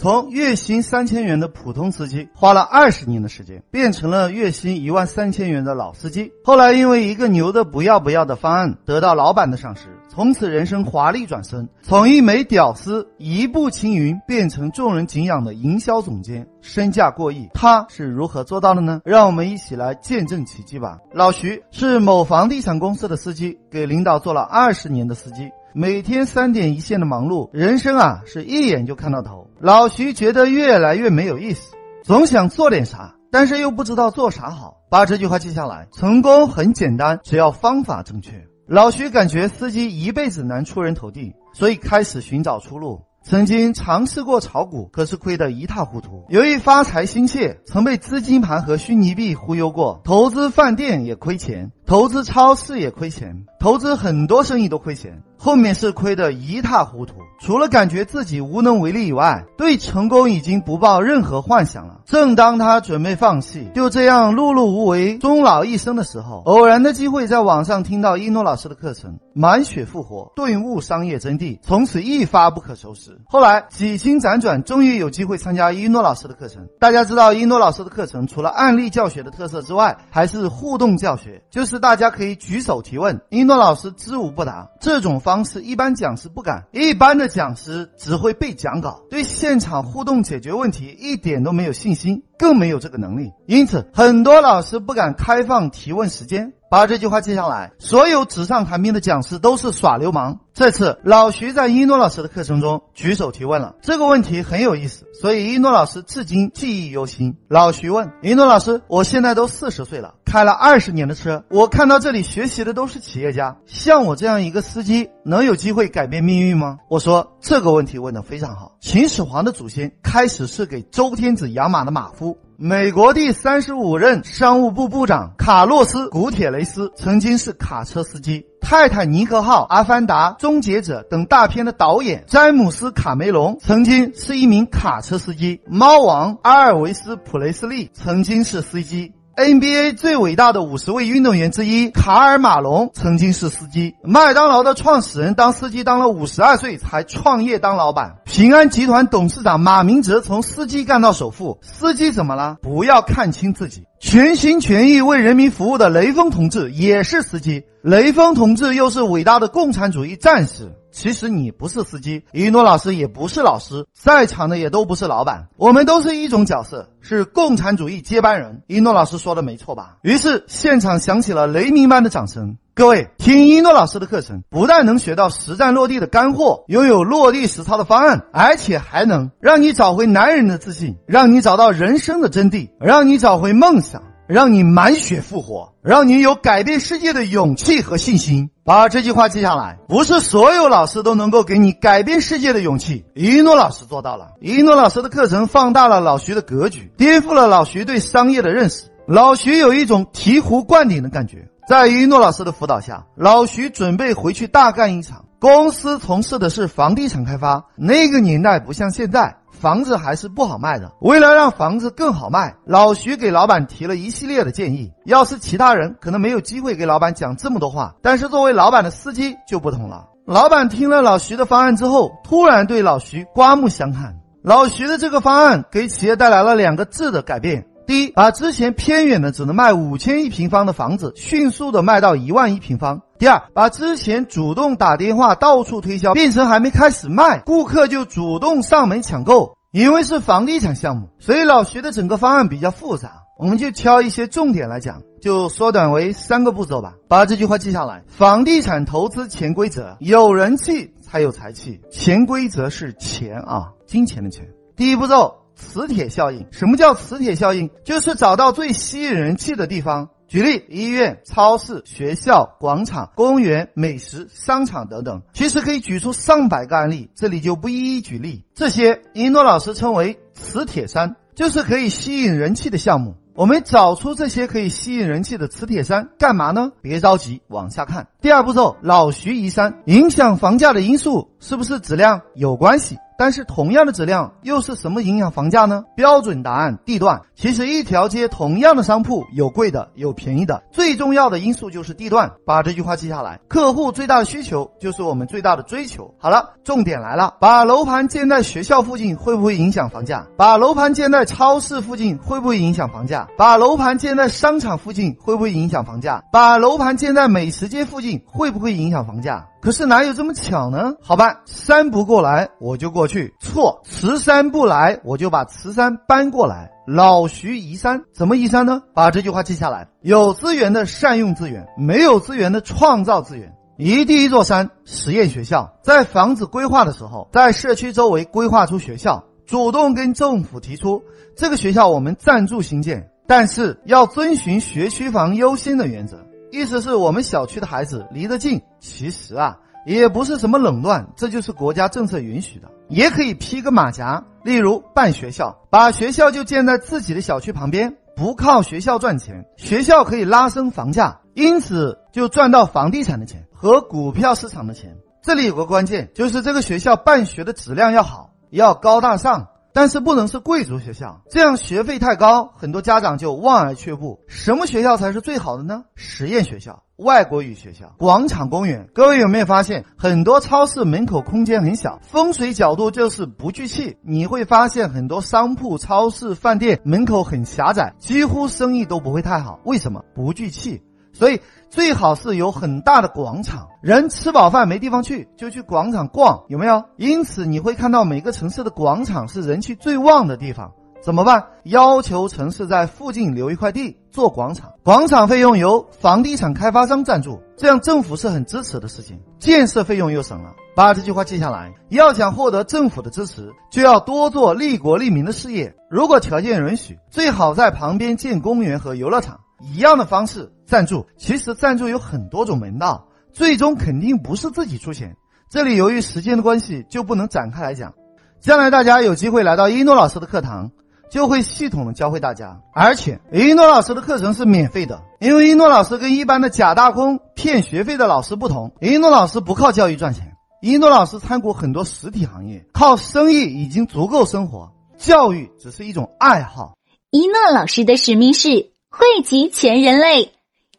从月薪三千元的普通司机，花了二十年的时间，变成了月薪一万三千元的老司机。后来因为一个牛的不要不要的方案，得到老板的赏识，从此人生华丽转身，从一枚屌丝一步青云，变成众人敬仰的营销总监，身价过亿。他是如何做到的呢？让我们一起来见证奇迹吧。老徐是某房地产公司的司机，给领导做了二十年的司机。每天三点一线的忙碌，人生啊是一眼就看到头。老徐觉得越来越没有意思，总想做点啥，但是又不知道做啥好。把这句话记下来，成功很简单，只要方法正确。老徐感觉司机一辈子难出人头地，所以开始寻找出路。曾经尝试过炒股，可是亏得一塌糊涂。由于发财心切，曾被资金盘和虚拟币忽悠过，投资饭店也亏钱，投资超市也亏钱，投资很多生意都亏钱。后面是亏得一塌糊涂，除了感觉自己无能为力以外，对成功已经不抱任何幻想了。正当他准备放弃，就这样碌碌无为、终老一生的时候，偶然的机会在网上听到一诺老师的课程，满血复活，顿悟商业真谛，从此一发不可收拾。后来几经辗转，终于有机会参加一诺老师的课程。大家知道，一诺老师的课程除了案例教学的特色之外，还是互动教学，就是大家可以举手提问，一诺老师知无不答。这种。方式一般讲师不敢，一般的讲师只会背讲稿，对现场互动解决问题一点都没有信心，更没有这个能力。因此，很多老师不敢开放提问时间。把这句话记下来，所有纸上谈兵的讲师都是耍流氓。这次老徐在一诺老师的课程中举手提问了，这个问题很有意思，所以一诺老师至今记忆犹新。老徐问一诺老师：“我现在都四十岁了，开了二十年的车，我看到这里学习的都是企业家，像我这样一个司机，能有机会改变命运吗？”我说这个问题问得非常好。秦始皇的祖先开始是给周天子养马的马夫。美国第三十五任商务部部长卡洛斯·古铁雷斯曾经是卡车司机。泰坦尼克号、阿凡达、终结者等大片的导演詹姆斯·卡梅隆曾经是一名卡车司机。猫王阿尔维斯·普雷斯利曾经是司机。NBA 最伟大的五十位运动员之一卡尔马龙曾经是司机。麦当劳的创始人当司机当了五十二岁才创业当老板。平安集团董事长马明哲从司机干到首富。司机怎么了？不要看轻自己，全心全意为人民服务的雷锋同志也是司机。雷锋同志又是伟大的共产主义战士。其实你不是司机，一诺老师也不是老师，在场的也都不是老板，我们都是一种角色，是共产主义接班人。一诺老师说的没错吧？于是现场响起了雷鸣般的掌声。各位听一诺老师的课程，不但能学到实战落地的干货，拥有落地实操的方案，而且还能让你找回男人的自信，让你找到人生的真谛，让你找回梦想。让你满血复活，让你有改变世界的勇气和信心。把这句话记下来，不是所有老师都能够给你改变世界的勇气。一诺老师做到了。一诺老师的课程放大了老徐的格局，颠覆了老徐对商业的认识。老徐有一种醍醐灌顶的感觉。在一诺老师的辅导下，老徐准备回去大干一场。公司从事的是房地产开发，那个年代不像现在。房子还是不好卖的。为了让房子更好卖，老徐给老板提了一系列的建议。要是其他人可能没有机会给老板讲这么多话，但是作为老板的司机就不同了。老板听了老徐的方案之后，突然对老徐刮目相看。老徐的这个方案给企业带来了两个质的改变。第一，把之前偏远的只能卖五千一平方的房子，迅速的卖到一万一平方。第二，把之前主动打电话到处推销，变成还没开始卖，顾客就主动上门抢购。因为是房地产项目，所以老徐的整个方案比较复杂，我们就挑一些重点来讲，就缩短为三个步骤吧。把这句话记下来：房地产投资潜规则，有人气才有财气，潜规则是钱啊，金钱的钱。第一步骤。磁铁效应，什么叫磁铁效应？就是找到最吸引人气的地方。举例，医院、超市、学校、广场、公园、美食、商场等等。其实可以举出上百个案例，这里就不一一举例。这些一诺老师称为磁铁山，就是可以吸引人气的项目。我们找出这些可以吸引人气的磁铁山干嘛呢？别着急，往下看。第二步骤，老徐移山，影响房价的因素是不是质量有关系？但是同样的质量，又是什么影响房价呢？标准答案：地段。其实一条街同样的商铺，有贵的，有便宜的，最重要的因素就是地段。把这句话记下来。客户最大的需求就是我们最大的追求。好了，重点来了，把楼盘建在学校附近会不会影响房价？把楼盘建在超市附近会不会影响房价？把楼盘建在商场附近会不会影响房价？把楼盘建在美食街附近会不会影响房价？可是哪有这么巧呢？好吧，山不过来我就过去。错，慈山不来我就把慈山搬过来。老徐移山，怎么移山呢？把这句话记下来：有资源的善用资源，没有资源的创造资源。移第一座山，实验学校。在房子规划的时候，在社区周围规划出学校，主动跟政府提出这个学校我们赞助兴建，但是要遵循学区房优先的原则。意思是我们小区的孩子离得近，其实啊也不是什么冷乱，这就是国家政策允许的，也可以披个马甲，例如办学校，把学校就建在自己的小区旁边，不靠学校赚钱，学校可以拉升房价，因此就赚到房地产的钱和股票市场的钱。这里有个关键，就是这个学校办学的质量要好，要高大上。但是不能是贵族学校，这样学费太高，很多家长就望而却步。什么学校才是最好的呢？实验学校、外国语学校、广场公园。各位有没有发现，很多超市门口空间很小，风水角度就是不聚气。你会发现很多商铺、超市、饭店门口很狭窄，几乎生意都不会太好。为什么？不聚气。所以最好是有很大的广场，人吃饱饭没地方去，就去广场逛，有没有？因此你会看到每个城市的广场是人气最旺的地方。怎么办？要求城市在附近留一块地做广场，广场费用由房地产开发商赞助，这样政府是很支持的事情，建设费用又省了。把这句话记下来，要想获得政府的支持，就要多做利国利民的事业。如果条件允许，最好在旁边建公园和游乐场。一样的方式赞助，其实赞助有很多种门道，最终肯定不是自己出钱。这里由于时间的关系，就不能展开来讲。将来大家有机会来到一诺老师的课堂，就会系统的教会大家。而且一诺老师的课程是免费的，因为一诺老师跟一般的假大空骗学费的老师不同，一诺老师不靠教育赚钱。一诺老师参股很多实体行业，靠生意已经足够生活，教育只是一种爱好。一诺老师的使命是。汇集全人类，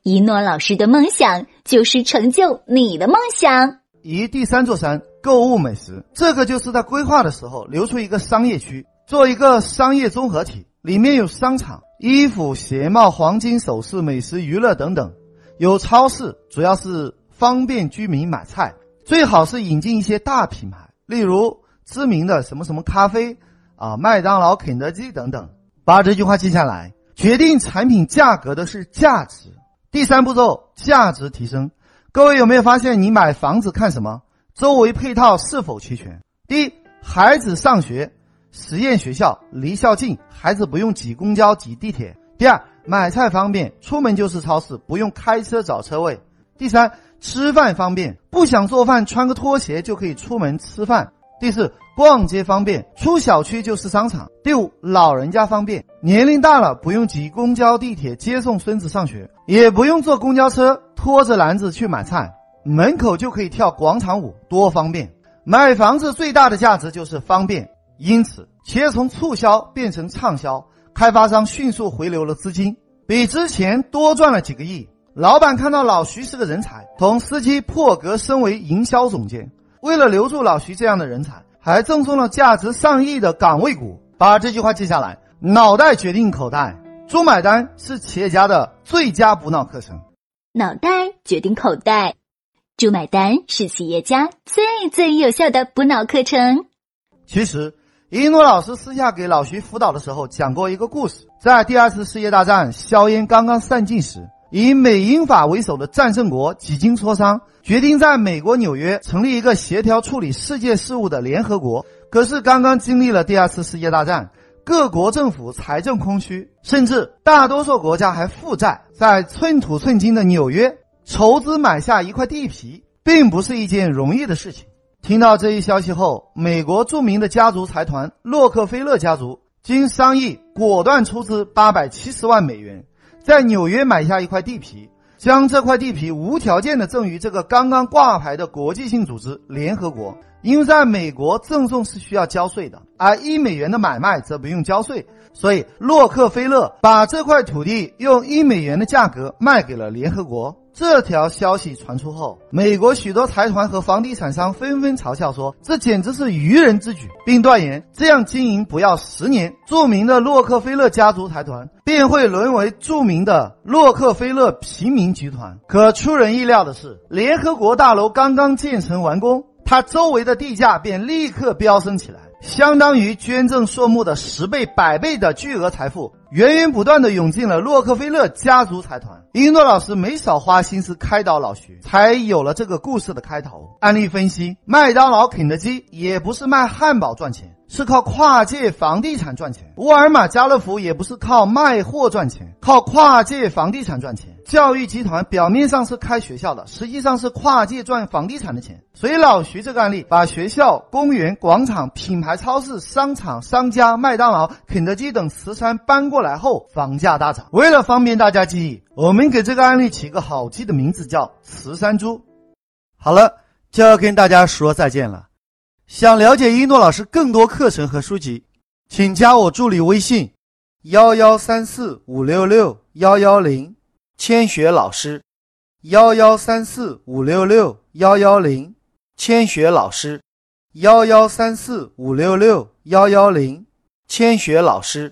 一诺老师的梦想就是成就你的梦想。一第三座山，购物美食，这个就是在规划的时候留出一个商业区，做一个商业综合体，里面有商场、衣服、鞋帽、黄金首饰、美食、娱乐等等，有超市，主要是方便居民买菜，最好是引进一些大品牌，例如知名的什么什么咖啡啊，麦当劳、肯德基等等。把这句话记下来。决定产品价格的是价值。第三步骤，价值提升。各位有没有发现，你买房子看什么？周围配套是否齐全？第一，孩子上学，实验学校离校近，孩子不用挤公交、挤地铁。第二，买菜方便，出门就是超市，不用开车找车位。第三，吃饭方便，不想做饭，穿个拖鞋就可以出门吃饭。第四，逛街方便，出小区就是商场。第五，老人家方便，年龄大了不用挤公交、地铁接送孙子上学，也不用坐公交车拖着篮子去买菜，门口就可以跳广场舞，多方便。买房子最大的价值就是方便，因此企业从促销变成畅销，开发商迅速回流了资金，比之前多赚了几个亿。老板看到老徐是个人才，同司机破格升为营销总监。为了留住老徐这样的人才，还赠送了价值上亿的岗位股。把这句话记下来：脑袋决定口袋，猪买单是企业家的最佳补脑课程。脑袋决定口袋，猪买单是企业家最最有效的补脑课程。其实，一诺老师私下给老徐辅导的时候讲过一个故事：在第二次世界大战硝烟刚刚散尽时。以美英法为首的战胜国几经磋商，决定在美国纽约成立一个协调处理世界事务的联合国。可是刚刚经历了第二次世界大战，各国政府财政空虚，甚至大多数国家还负债，在寸土寸金的纽约筹资买下一块地皮，并不是一件容易的事情。听到这一消息后，美国著名的家族财团洛克菲勒家族经商议，果断出资八百七十万美元，在纽约买下一块地皮，将这块地皮无条件的赠与这个刚刚挂牌的国际性组织——联合国。因为在美国赠送是需要交税的，而一美元的买卖则不用交税，所以洛克菲勒把这块土地用一美元的价格卖给了联合国。这条消息传出后，美国许多财团和房地产商纷纷嘲笑说：“这简直是愚人之举，并断言这样经营不要十年，著名的洛克菲勒家族财团便会沦为著名的洛克菲勒平民集团。”可出人意料的是，联合国大楼刚刚建成完工。它周围的地价便立刻飙升起来，相当于捐赠数目的十倍、百倍的巨额财富，源源不断的涌进了洛克菲勒家族财团。英诺老师没少花心思开导老徐，才有了这个故事的开头。案例分析：麦当劳、肯德基也不是卖汉堡赚钱。是靠跨界房地产赚钱，沃尔玛、家乐福也不是靠卖货赚钱，靠跨界房地产赚钱。教育集团表面上是开学校的，实际上是跨界赚房地产的钱。所以老徐这个案例，把学校、公园、广场、品牌超市、商场、商家、麦当劳、肯德基等慈善搬过来后，房价大涨。为了方便大家记忆，我们给这个案例起个好记的名字，叫“慈山猪”。好了，就要跟大家说再见了。想了解一诺老师更多课程和书籍，请加我助理微信：幺幺三四五六六幺幺零，千雪老师；幺幺三四五六六幺幺零，千雪老师；幺幺三四五六六幺幺零，千雪老师。